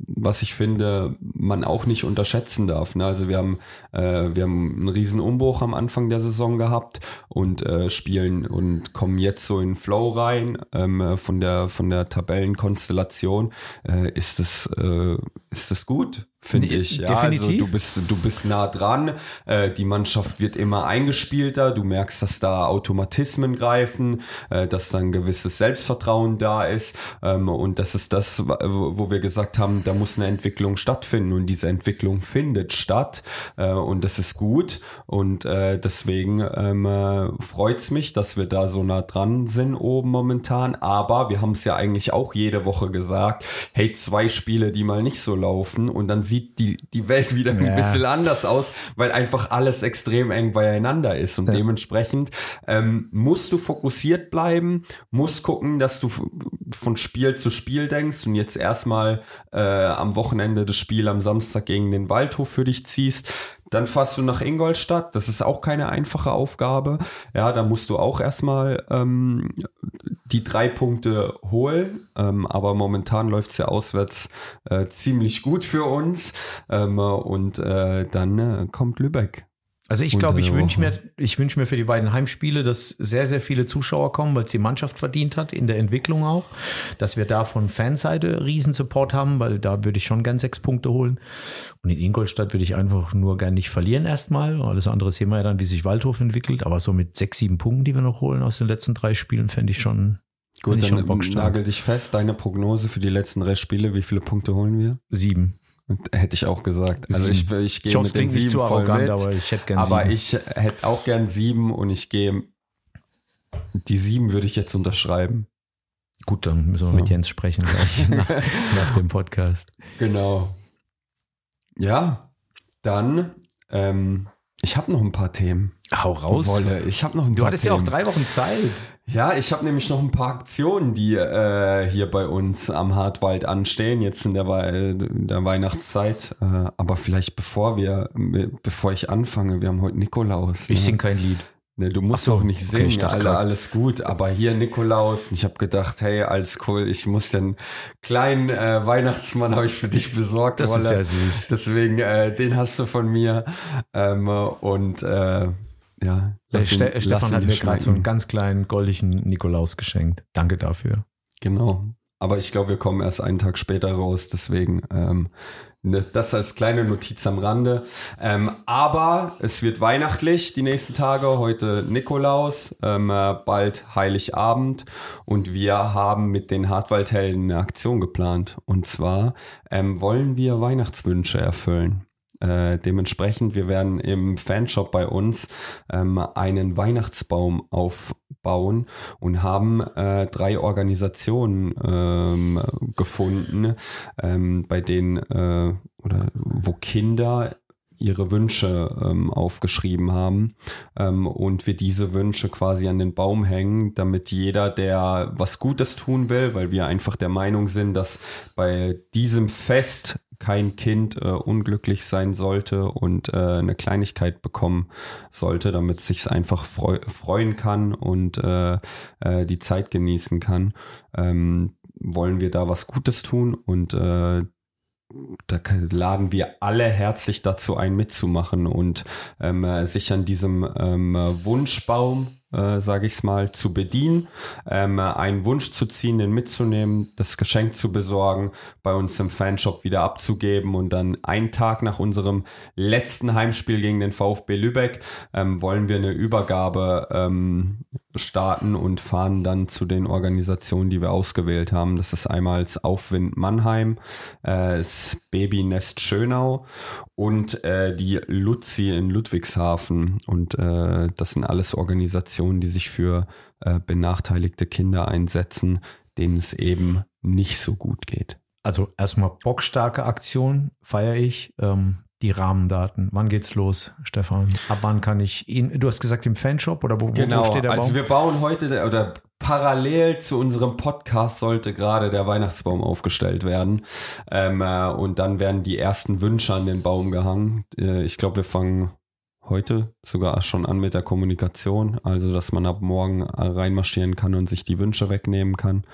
was ich finde, man auch nicht unterschätzen darf. Ne? Also wir haben, äh, wir haben einen riesen Umbruch am Anfang der Saison gehabt und äh, spielen und kommen jetzt so in Flow rein. Ähm, von der, von der Tabellenkonstellation äh, ist es, äh, ist es gut finde ich. Ja, Definitiv. also du bist, du bist nah dran. Äh, die Mannschaft wird immer eingespielter. Du merkst, dass da Automatismen greifen reifen, äh, dass dann ein gewisses Selbstvertrauen da ist. Ähm, und das ist das, wo wir gesagt haben, da muss eine Entwicklung stattfinden. Und diese Entwicklung findet statt. Äh, und das ist gut. Und äh, deswegen ähm, äh, freut mich, dass wir da so nah dran sind oben momentan. Aber wir haben es ja eigentlich auch jede Woche gesagt, hey, zwei Spiele, die mal nicht so laufen. Und dann sieht die, die Welt wieder ein Ja. bisschen anders aus, weil einfach alles extrem eng beieinander ist. Und Ja. dementsprechend ähm, musst du fokussiert bleiben, musst gucken, dass du von Spiel zu Spiel denkst und jetzt erstmal äh, am Wochenende das Spiel am Samstag gegen den Waldhof für dich ziehst. Dann fährst du nach Ingolstadt. Das ist auch keine einfache Aufgabe. Ja, da musst du auch erstmal ähm, die drei Punkte holen. Ähm, aber momentan läuft es ja auswärts äh, ziemlich gut für uns. Ähm, und äh, dann äh, kommt Lübeck. Also ich glaube, ich wünsche mir, ich wünsche mir für die beiden Heimspiele, dass sehr, sehr viele Zuschauer kommen, weil es die Mannschaft verdient hat, in der Entwicklung auch. Dass wir da von Fanseite Riesensupport haben, weil da würde ich schon gern sechs Punkte holen. Und in Ingolstadt würde ich einfach nur gern nicht verlieren erstmal. Alles andere sehen wir ja dann, wie sich Waldhof entwickelt. Aber so mit sechs, sieben Punkten, die wir noch holen aus den letzten drei Spielen, fände ich schon Gut, ich dann schon nagel dich fest. Deine Prognose für die letzten drei Spiele, wie viele Punkte holen wir? sieben. Hätte ich auch gesagt. Also ich, ich gehe mit den nicht sieben zu voll arrogant, mit. aber ich hätte gern aber sieben. ich hätte auch gern sieben und ich gehe, die sieben würde ich jetzt unterschreiben. Gut, dann müssen wir So. mit Jens sprechen gleich nach, nach dem Podcast. Genau. Ja, dann, ähm, ich habe noch ein paar Themen. Hau raus. Wolle, ich habe noch ein Du paar hattest ja auch Themen. drei Wochen Zeit. Ja, ich habe nämlich noch ein paar Aktionen, die äh, hier bei uns am Hartwald anstehen, jetzt in der, in der Weihnachtszeit. Äh, aber vielleicht bevor wir, bevor ich anfange, wir haben heute Nikolaus. Ich ne? sing kein Lied. Ne, du musst so, nicht okay, singen, ich dachte alle, alles gut. Aber hier Nikolaus, ich habe gedacht, hey, alles cool, ich muss den kleinen äh, Weihnachtsmann habe ich für dich besorgt. Das ist Wolle. ja süß. Deswegen, äh, den hast du von mir. Ähm, und äh, ja, Äh, ihn- lass Stefan ihn hat mir gerade so einen ganz kleinen goldenen Nikolaus geschenkt. Danke dafür. Genau. Aber ich glaube, wir kommen erst einen Tag später raus, deswegen ähm, das als kleine Notiz am Rande. Ähm, aber es wird weihnachtlich die nächsten Tage. Heute Nikolaus, ähm, äh, bald Heiligabend und wir haben mit den Hartwaldhelden eine Aktion geplant. Und zwar ähm, wollen wir Weihnachtswünsche erfüllen. Äh, dementsprechend, wir werden im Fanshop bei uns ähm, einen Weihnachtsbaum aufbauen und haben äh, drei Organisationen ähm, gefunden, ähm, bei denen äh, oder wo Kinder ihre Wünsche ähm, aufgeschrieben haben ähm, und wir diese Wünsche quasi an den Baum hängen, damit jeder, der was Gutes tun will, weil wir einfach der Meinung sind, dass bei diesem Fest kein Kind äh, unglücklich sein sollte und äh, eine Kleinigkeit bekommen sollte, damit es sich einfach freu freuen kann und äh, äh, die Zeit genießen kann, ähm, wollen wir da was Gutes tun und äh, da laden wir alle herzlich dazu ein, mitzumachen und ähm, äh, sich an diesem ähm, äh, Wunschbaum, äh, sage ich es mal, zu bedienen, ähm, äh, einen Wunsch zu ziehen, den mitzunehmen, das Geschenk zu besorgen, bei uns im Fanshop wieder abzugeben und dann einen Tag nach unserem letzten Heimspiel gegen den VfB Lübeck ähm, wollen wir eine Übergabe ähm, starten und fahren dann zu den Organisationen, die wir ausgewählt haben. Das ist einmal das Aufwind Mannheim, äh, das Babynest Schönau und äh, die Luzi in Ludwigshafen. Und äh, das sind alles Organisationen, die sich für äh, benachteiligte Kinder einsetzen, denen es eben nicht so gut geht. Also erstmal bockstarke Aktion, feiere ich. Ähm, die Rahmendaten. Wann geht's los, Stefan? Ab wann kann ich ihn? Du hast gesagt im Fanshop oder wo, wo- Genau, wo steht der also Baum? wir bauen heute der- oder parallel zu unserem Podcast sollte gerade der Weihnachtsbaum aufgestellt werden ähm, äh, und dann werden die ersten Wünsche an den Baum gehangen. Äh, ich glaube, wir fangen heute sogar schon an mit der Kommunikation, also dass man ab morgen reinmarschieren kann und sich die Wünsche wegnehmen kann.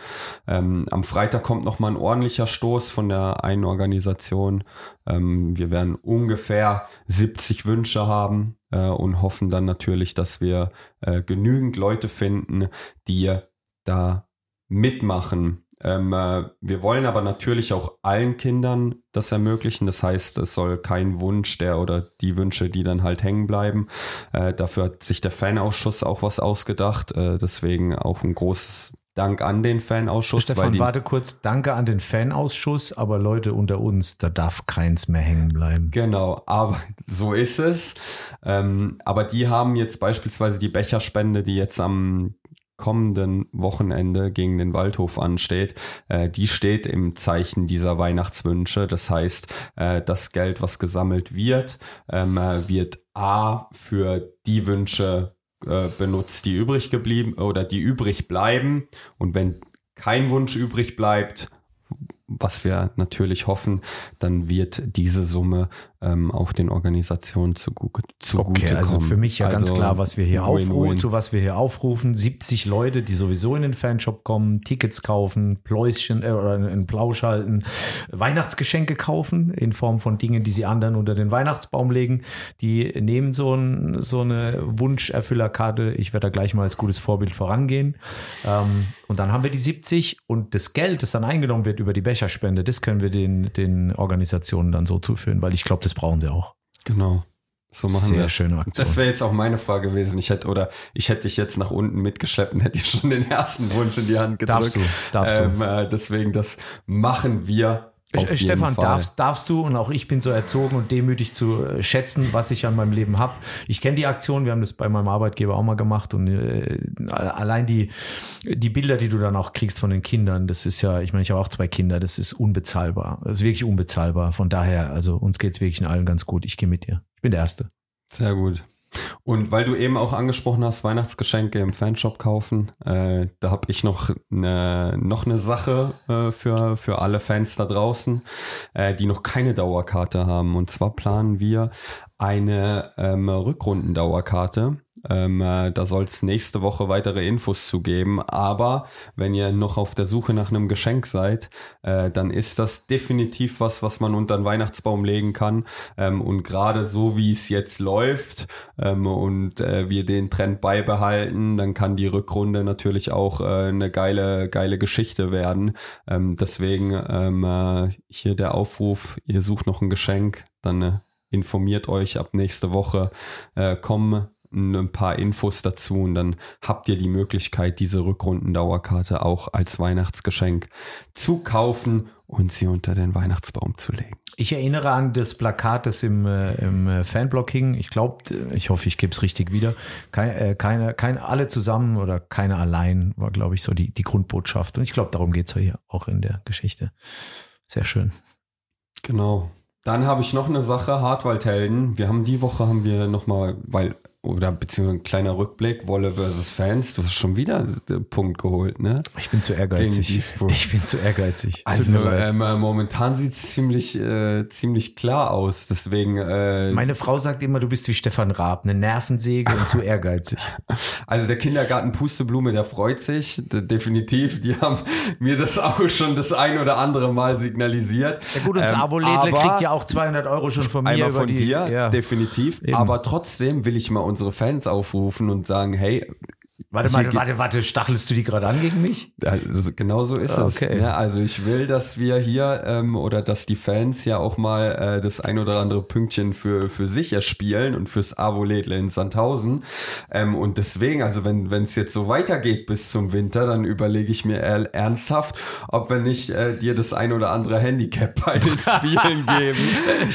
Ähm, am Freitag kommt noch mal ein ordentlicher Stoß von der einen Organisation. Ähm, wir werden ungefähr 70 Wünsche haben äh, und hoffen dann natürlich, dass wir äh, genügend Leute finden, die da mitmachen Ähm, äh, wir wollen aber natürlich auch allen Kindern das ermöglichen. Das heißt, es soll kein Wunsch der oder die Wünsche, die dann halt hängen bleiben. Äh, dafür hat sich der Fanausschuss auch was ausgedacht. Äh, deswegen auch ein großes Dank an den Fanausschuss. Stefan, die, warte kurz. Danke an den Fanausschuss, aber Leute unter uns, da darf keins mehr hängen bleiben. Genau, aber so ist es. Ähm, aber die haben jetzt beispielsweise die Becherspende, die jetzt am kommenden Wochenende gegen den Waldhof ansteht, äh, die steht im Zeichen dieser Weihnachtswünsche. Das heißt, äh, das Geld, was gesammelt wird, ähm, äh, wird A für die Wünsche äh, benutzt, die übrig geblieben oder die übrig bleiben. Und wenn kein Wunsch übrig bleibt, was wir natürlich hoffen, dann wird diese Summe ähm, auch den Organisationen zugute, zugute Okay, also kommen. für mich ja ganz Also klar, was wir hier Win-Win. aufrufen, zu was wir hier aufrufen. 70 Leute, die sowieso in den Fanshop kommen, Tickets kaufen, Pläuschen äh, oder einen Plausch halten, Weihnachtsgeschenke kaufen in Form von Dingen, die sie anderen unter den Weihnachtsbaum legen. Die nehmen so, ein, so eine Wunscherfüllerkarte. Ich werde da gleich mal als gutes Vorbild vorangehen. Ähm, und dann haben wir die 70 und das Geld, das dann eingenommen wird über die Becherspende, das können wir den, den Organisationen dann so zuführen, weil ich glaube, das brauchen sie auch. Genau. So machen Sehr wir. schöne Aktion. Das wäre jetzt auch meine Frage gewesen. Ich hätte oder ich hätte dich jetzt nach unten mitgeschleppt und hätte dir schon den ersten Wunsch in die Hand gedrückt. Darfst du, darfst du. ähm, äh, deswegen, das machen wir. Äh, Stefan, darfst, darfst du und auch ich bin so erzogen und demütig zu äh, schätzen, was ich an meinem Leben habe. Ich kenne die Aktion, wir haben das bei meinem Arbeitgeber auch mal gemacht und äh, allein die, die Bilder, die du dann auch kriegst von den Kindern, das ist ja, ich meine, ich habe auch zwei Kinder, das ist unbezahlbar. Das ist wirklich unbezahlbar. Von daher, also uns geht's wirklich in allen ganz gut. Ich gehe mit dir. Ich bin der Erste. Sehr gut. Und weil du eben auch angesprochen hast, Weihnachtsgeschenke im Fanshop kaufen, äh, da habe ich noch eine, noch eine Sache äh, für, für alle Fans da draußen, äh, die noch keine Dauerkarte haben. Und zwar planen wir eine ähm, Rückrundendauerkarte. Ähm, äh, da soll es nächste Woche weitere Infos zu geben. Aber wenn ihr noch auf der Suche nach einem Geschenk seid, äh, dann ist das definitiv was, was man unter den Weihnachtsbaum legen kann. Ähm, und gerade so wie es jetzt läuft ähm, und äh, wir den Trend beibehalten, dann kann die Rückrunde natürlich auch äh, eine geile, geile Geschichte werden. Ähm, deswegen ähm, äh, hier der Aufruf, ihr sucht noch ein Geschenk, dann informiert euch ab nächste Woche, kommen ein paar Infos dazu und dann habt ihr die Möglichkeit, diese Rückrundendauerkarte auch als Weihnachtsgeschenk zu kaufen und sie unter den Weihnachtsbaum zu legen. Ich erinnere an das Plakat, das im, äh, im äh, Fanblog hing. Ich glaube, ich hoffe, ich gebe es richtig wieder. Kein, äh, keine, kein, alle zusammen oder keiner allein war, glaube ich, so die, die Grundbotschaft. Und ich glaube, darum geht's ja hier auch in der Geschichte. Sehr schön. Genau. Dann habe ich noch eine Sache, Hartwaldhelden. Wir haben die Woche haben wir nochmal, weil, oder beziehungsweise ein kleiner Rückblick, Wolle versus Fans. Du hast schon wieder den Punkt geholt, ne? Ich bin zu ehrgeizig. Ich bin zu ehrgeizig. Also ähm, äh, momentan sieht es ziemlich, äh, ziemlich klar aus. Deswegen, äh, Meine Frau sagt immer, du bist wie Stefan Raab, eine Nervensäge und zu ehrgeizig. also der Kindergarten Pusteblume, der freut sich, definitiv. Die haben mir das auch schon das ein oder andere Mal signalisiert. Ja gut, unser Ähm, Abo-Lädle kriegt ja auch 200 Euro schon von mir Einmal über von die, dir, Ja. definitiv. Eben. Aber trotzdem will ich mal unsere Fans aufrufen und sagen, hey, Warte mal, warte, warte, stachelst du die gerade an gegen mich? Also genau so ist Okay. es. Ne? Also ich will, dass wir hier ähm, oder dass die Fans ja auch mal äh, das ein oder andere Pünktchen für, für sich erspielen und fürs Avo-Lädle in Sandhausen. Ähm, und deswegen, also wenn es jetzt so weitergeht bis zum Winter, dann überlege ich mir ernsthaft, ob wir nicht äh, dir das ein oder andere Handicap bei den Spielen geben,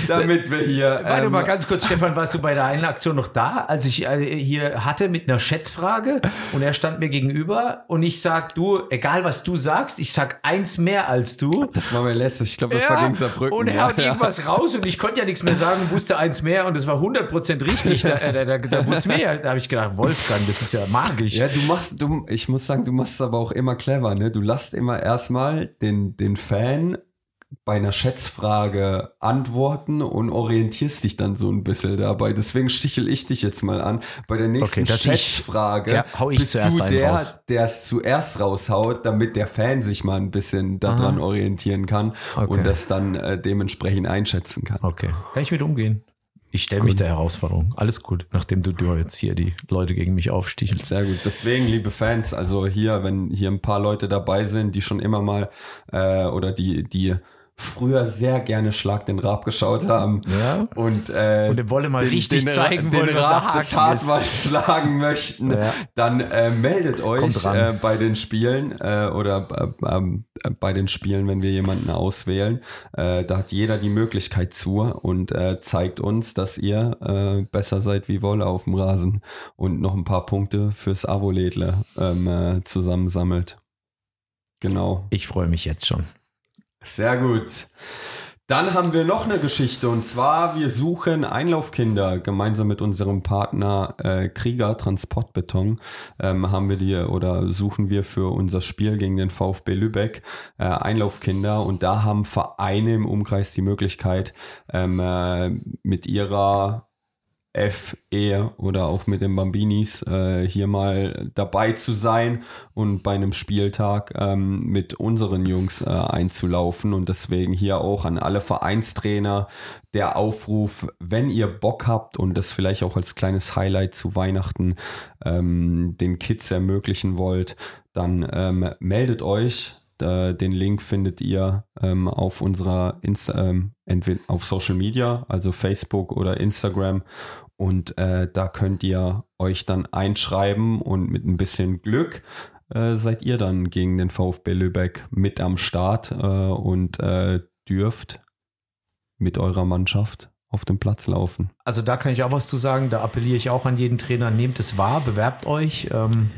damit wir hier... Warte ähm, mal ganz kurz, Stefan, warst du bei der einen Aktion noch da, als ich äh, hier hatte mit einer Schätzfrage und er stand mir gegenüber und ich sag, du, egal was du sagst, ich sag eins mehr als du. Das war mein letztes, ich glaube, das war gegen Saarbrücken. und er ja, hat ja. irgendwas raus und ich konnte ja nichts mehr sagen, wusste eins mehr und es war 100% richtig. Da, äh, da, da, da wurde es mehr. Da habe ich gedacht, Wolfgang, das ist ja magisch. Ja, du machst, du, ich muss sagen, du machst es aber auch immer clever, ne? Du lässt immer erstmal den, den Fan bei einer Schätzfrage antworten und orientierst dich dann so ein bisschen dabei. Deswegen stichel ich dich jetzt mal an. Bei der nächsten Okay, Schätzfrage Ja, hau ich bist zuerst du der, der es zuerst raushaut, damit der Fan sich mal ein bisschen daran orientieren kann Okay. und das dann äh, dementsprechend einschätzen kann. Okay, kann ich mit umgehen. Ich stelle mich der Herausforderung. Alles gut, nachdem du, du jetzt hier die Leute gegen mich aufstichelst. Sehr gut. Deswegen, liebe Fans, also hier, wenn hier ein paar Leute dabei sind, die schon immer mal äh, oder die, die früher sehr gerne Schlag den Rab geschaut haben Ja. und, äh, Und dem Wolle mal richtig den, zeigen den wollen, was der Rab des. Hartwalds schlagen möchten, Ja. dann äh, meldet euch äh, bei den Spielen äh, oder äh, ähm, äh, bei den Spielen, wenn wir jemanden auswählen. Äh, da hat jeder die Möglichkeit zu und zeigt uns, dass ihr besser seid wie Wolle auf dem Rasen und noch ein paar Punkte fürs Avo-Lädle ähm, äh, zusammensammelt. Genau. Ich freue mich jetzt schon. Sehr gut. Dann haben wir noch eine Geschichte und zwar wir suchen Einlaufkinder gemeinsam mit unserem Partner äh, Krieger Transportbeton ähm, haben wir die oder suchen wir für unser Spiel gegen den VfB Lübeck äh, Einlaufkinder und da haben Vereine im Umkreis die Möglichkeit ähm, äh, mit ihrer FE oder auch mit den Bambinis äh, hier mal dabei zu sein und bei einem Spieltag ähm, mit unseren Jungs äh, einzulaufen. Und deswegen hier auch an alle Vereinstrainer der Aufruf, wenn ihr Bock habt und das vielleicht auch als kleines Highlight zu Weihnachten ähm, den Kids ermöglichen wollt, dann ähm, meldet euch. Den Link findet ihr ähm, auf unserer Insta ähm, auf Social Media, also Facebook oder Instagram. Und äh, da könnt ihr euch dann einschreiben und mit ein bisschen Glück äh, seid ihr dann gegen den VfB Lübeck mit am Start äh, und äh, dürft mit eurer Mannschaft auf dem Platz laufen. Also da kann ich auch was zu sagen. Da appelliere ich auch an jeden Trainer, nehmt es wahr, bewerbt euch. Ähm,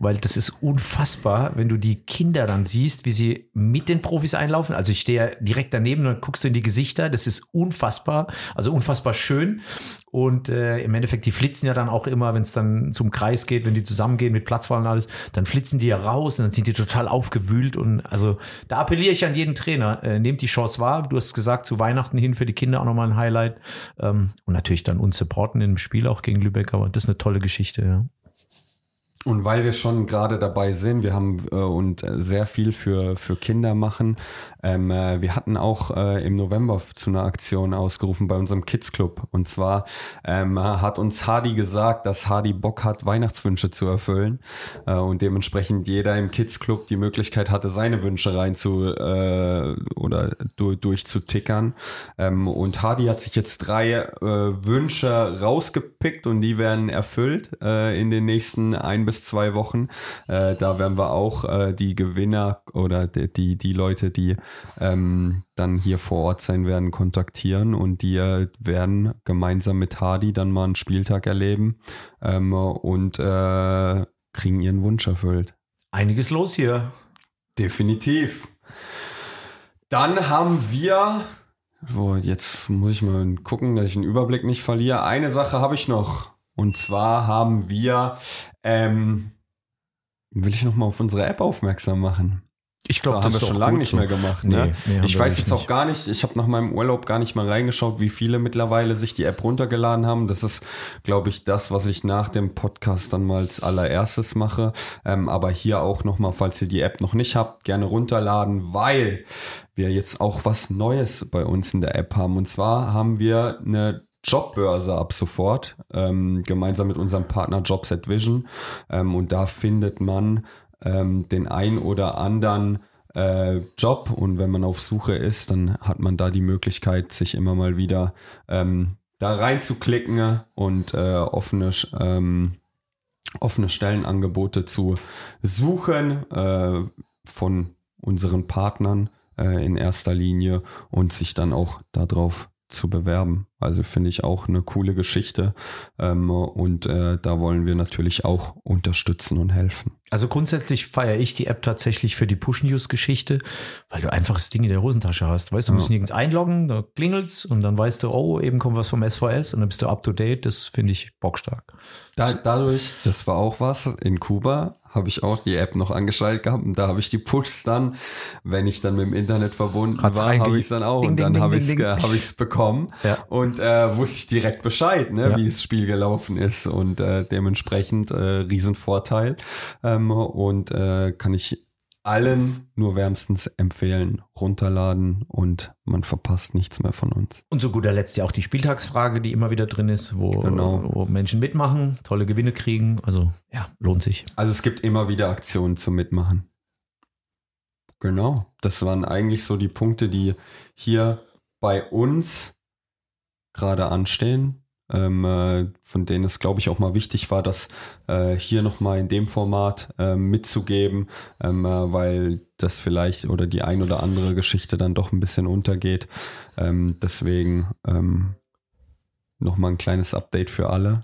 weil das ist unfassbar, wenn du die Kinder dann siehst, wie sie mit den Profis einlaufen. Also ich stehe ja direkt daneben und guckst du in die Gesichter. Das ist unfassbar, also unfassbar schön. Und äh, im Endeffekt, die flitzen ja dann auch immer, wenn es dann zum Kreis geht, wenn die zusammengehen mit Platzwahl und alles, dann flitzen die ja raus und dann sind die total aufgewühlt. Und also da appelliere ich an jeden Trainer, äh, nehmt die Chance wahr. Du hast gesagt, zu Weihnachten hin für die Kinder auch nochmal ein Highlight. Ähm, und natürlich dann uns supporten im Spiel auch gegen Lübeck, aber das ist eine tolle Geschichte, ja. Und weil wir schon gerade dabei sind, wir haben äh, und äh, sehr viel für, für Kinder machen. Ähm, äh, wir hatten auch äh, im November zu einer Aktion ausgerufen bei unserem Kids Club. Und zwar ähm, hat uns Hardy gesagt, dass Hardy Bock hat, Weihnachtswünsche zu erfüllen. Äh, und dementsprechend jeder im Kids Club die Möglichkeit hatte, seine Wünsche rein zu äh, oder du, durchzutickern. Ähm, und Hardy hat sich jetzt drei äh, Wünsche rausgepickt und die werden erfüllt äh, in den nächsten ein bis zwei Wochen. Äh, da werden wir auch äh, die Gewinner oder die, die, die Leute, die ähm, dann hier vor Ort sein werden, kontaktieren und die äh, werden gemeinsam mit Hardy dann mal einen Spieltag erleben ähm, und äh, kriegen ihren Wunsch erfüllt. Einiges los hier. Definitiv. Dann haben wir, so, jetzt muss ich mal gucken, dass ich den Überblick nicht verliere. Eine Sache habe ich noch. Und zwar haben wir, ähm, will ich noch mal auf unsere App aufmerksam machen. Ich So, glaube, haben das wir ist schon auch lange nicht so. mehr gemacht. Ne? nee, haben ich wir weiß jetzt auch nicht. gar nicht, ich habe nach meinem Urlaub gar nicht mal reingeschaut, wie viele mittlerweile sich die App runtergeladen haben. Das ist, glaube ich, das, was ich nach dem Podcast dann mal als allererstes mache. Ähm, aber hier auch noch mal, falls ihr die App noch nicht habt, gerne runterladen, weil wir jetzt auch was Neues bei uns in der App haben. Und zwar haben wir eine Jobbörse ab sofort, ähm, gemeinsam mit unserem Partner Jobset Vision. Ähm, und da findet man ähm, den ein oder anderen äh, Job. Und wenn man auf Suche ist, dann hat man da die Möglichkeit, sich immer mal wieder ähm, da reinzuklicken und äh, offene, ähm, offene Stellenangebote zu suchen äh, von unseren Partnern äh, in erster Linie und sich dann auch darauf zu bewerben. Also finde ich auch eine coole Geschichte ähm, und äh, da wollen wir natürlich auch unterstützen und helfen. Also grundsätzlich feiere ich die App tatsächlich für die Push-News-Geschichte, weil du einfach das Ding in der Hosentasche hast. Weißt du, du musst nirgends einloggen, da klingelt's und dann weißt du, oh, eben kommt was vom SVS und dann bist du up to date. Das finde ich bockstark. Da, dadurch, das war auch was, in Kuba habe ich auch die App noch angeschaltet gehabt und da habe ich die Pushs dann, wenn ich dann mit dem Internet verbunden Hat's war, habe ich es dann auch Ding, und dann habe ich es hab ich's bekommen Ja. und äh, wusste ich direkt Bescheid, ne, Ja. wie das Spiel gelaufen ist und äh, dementsprechend äh, Riesenvorteil ähm, und äh, kann ich allen nur wärmstens empfehlen, runterladen und man verpasst nichts mehr von uns. Und zu guter Letzt ja auch die Spieltagsfrage, die immer wieder drin ist, wo, Genau. wo Menschen mitmachen, tolle Gewinne kriegen. Also ja, lohnt sich. Also es gibt immer wieder Aktionen zum Mitmachen. Genau, das waren eigentlich so die Punkte, die hier bei uns gerade anstehen, ähm, äh, von denen es, glaube ich, auch mal wichtig war, das äh, hier nochmal in dem Format ähm, mitzugeben, ähm, äh, weil das vielleicht oder die ein oder andere Geschichte dann doch ein bisschen untergeht. Ähm, deswegen ähm, nochmal ein kleines Update für alle.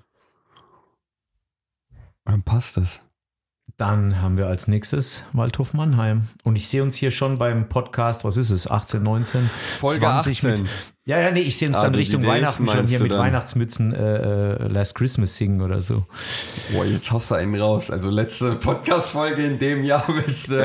Dann passt es. Dann haben wir als nächstes Waldhof Mannheim. Und ich sehe uns hier schon beim Podcast, was ist es, 18, 19, Folge 20 18. mit. Ja, ja, nee, ich sehe uns Ah, dann Richtung Days Weihnachten schon hier mit dann? Weihnachtsmützen äh, äh, Last Christmas singen oder so. Boah, jetzt hast du einen raus. Also letzte Podcast-Folge in dem Jahr willst du.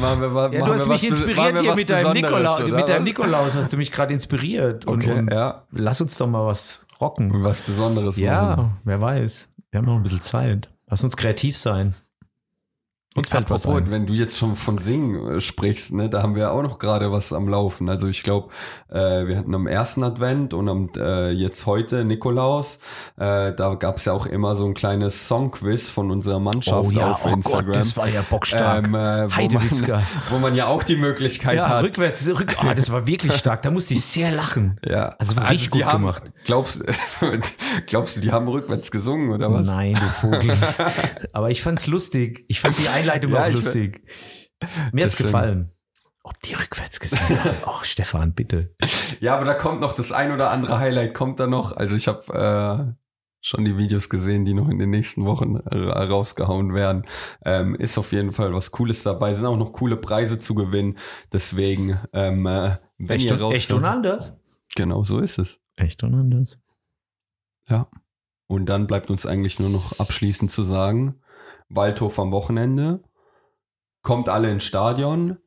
machen wir, machen Ja, du hast mich inspiriert hier mit deinem, Nikolaus, mit deinem Nikolaus, hast du mich gerade inspiriert. Und, Okay, und ja. lass uns doch mal was rocken. Was Besonderes machen. Ja, wer weiß. Wir haben noch ein bisschen Zeit. Lass uns kreativ sein. Uns fällt was Apropos, ein. wenn du jetzt schon von Singen äh, sprichst, ne, da haben wir auch noch gerade was am Laufen. Also ich glaube, äh, wir hatten am ersten Advent und am äh, jetzt heute Nikolaus, äh, da gab es ja auch immer so ein kleines Songquiz von unserer Mannschaft Oh ja, auf oh Instagram. Gott, das war ja bockstark. Ähm, äh, wo, man, wo man ja auch die Möglichkeit Ja, hat. rückwärts, rück, ah, das war wirklich stark. Da musste ich sehr lachen. Ja, Also war richtig die gut haben, gemacht. Glaubst, glaubst du, die haben rückwärts gesungen oder was? Nein, du Vogel. Aber ich fand's lustig. Ich fand die Einleitung Ja, auch lustig. Mir hat's gefallen. Ob die rückwärts gesungen haben. Oh, Stefan, bitte. Ja, aber da kommt noch das ein oder andere Highlight, kommt da noch. Also ich habe äh, schon die Videos gesehen, die noch in den nächsten Wochen äh, rausgehauen werden. Ähm, ist auf jeden Fall was Cooles dabei. Sind auch noch coole Preise zu gewinnen. Deswegen, ähm, äh, wenn Echt, ihr raus echt und anders? Genau, so ist es. Echt und anders. Ja. Und dann bleibt uns eigentlich nur noch abschließend zu sagen, Waldhof am Wochenende. Kommt alle ins Stadion,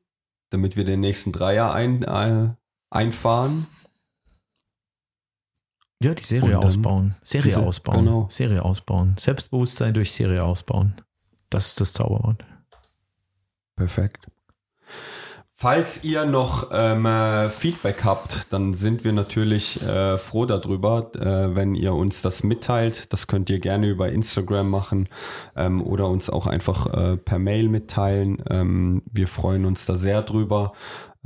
damit wir den nächsten Dreier ein, äh, einfahren. Ja, die Serie Und ausbauen. Serie diese- ausbauen. genau. Serie ausbauen. Selbstbewusstsein durch Serie ausbauen. Das ist das Zauberwort. Perfekt. Falls ihr noch ähm, äh, Feedback habt, dann sind wir natürlich äh, froh darüber, äh, wenn ihr uns das mitteilt. Das könnt ihr gerne über Instagram machen ähm, oder uns auch einfach äh, per Mail mitteilen. Ähm, wir freuen uns da sehr drüber.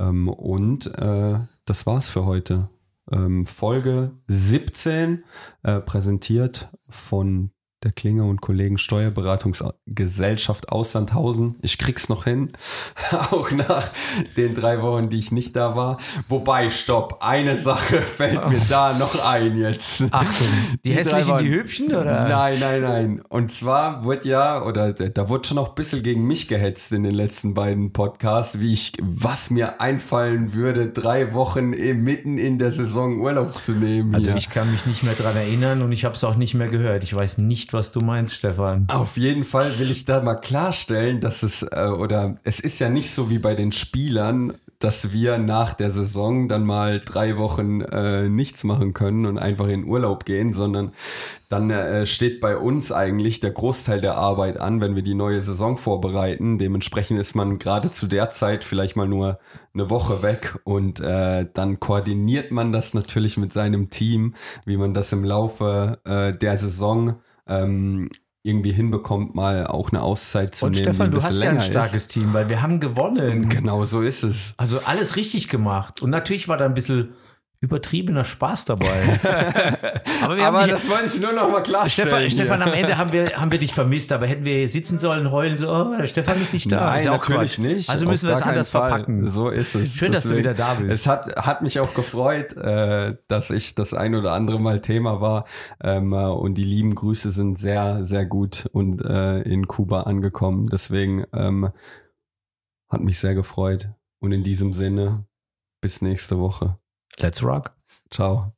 Ähm, und äh, das war's für heute. Ähm, Folge 17, äh, präsentiert von der Klinger und Kollegen Steuerberatungsgesellschaft aus Sandhausen. Ich krieg's noch hin, auch nach den drei Wochen, die ich nicht da war. Wobei, stopp, eine Sache fällt mir da noch ein jetzt. Achtung, die, drei hässlichen, Wochen- die hübschen, oder? Nein, nein, nein. Und zwar wurde ja, oder da wurde schon noch ein bisschen gegen mich gehetzt in den letzten beiden Podcasts, wie ich, was mir einfallen würde, drei Wochen mitten in der Saison Urlaub zu nehmen. Also hier. ich kann mich nicht mehr dran erinnern und ich habe es auch nicht mehr gehört. Ich weiß nicht, was du meinst, Stefan. Auf jeden Fall will ich da mal klarstellen, dass es, äh, oder es ist ja nicht so wie bei den Spielern, dass wir nach der Saison dann mal drei Wochen äh, nichts machen können und einfach in Urlaub gehen, sondern dann äh, steht bei uns eigentlich der Großteil der Arbeit an, wenn wir die neue Saison vorbereiten. Dementsprechend ist man gerade zu der Zeit vielleicht mal nur eine Woche weg und äh, dann koordiniert man das natürlich mit seinem Team, wie man das im Laufe äh, der Saison ähm, irgendwie hinbekommt, mal auch eine Auszeit zu Und nehmen. Stefan, die du hast ja ein starkes Team, weil wir haben gewonnen. Ist. Genau so ist es. Also alles richtig gemacht. Und natürlich war da ein bisschen übertriebener Spaß dabei. aber wir Aber haben dich, das wollte ich nur noch mal klarstellen. Stefan, Stefan, am Ende haben wir, haben wir dich vermisst, aber hätten wir hier sitzen sollen, heulen, so, oh, der Stefan ist nicht da. Nein, ist ja auch natürlich Quatsch. nicht. Also müssen wir es anders Fall. verpacken. So ist es. Schön, dass du wieder da bist. Es hat, hat mich auch gefreut, äh, dass ich das ein oder andere Mal Thema war. Ähm, äh, und die lieben Grüße sind sehr, sehr gut und äh, in Kuba angekommen. Deswegen ähm, hat mich sehr gefreut. Und in diesem Sinne, bis nächste Woche. Let's rock. Ciao.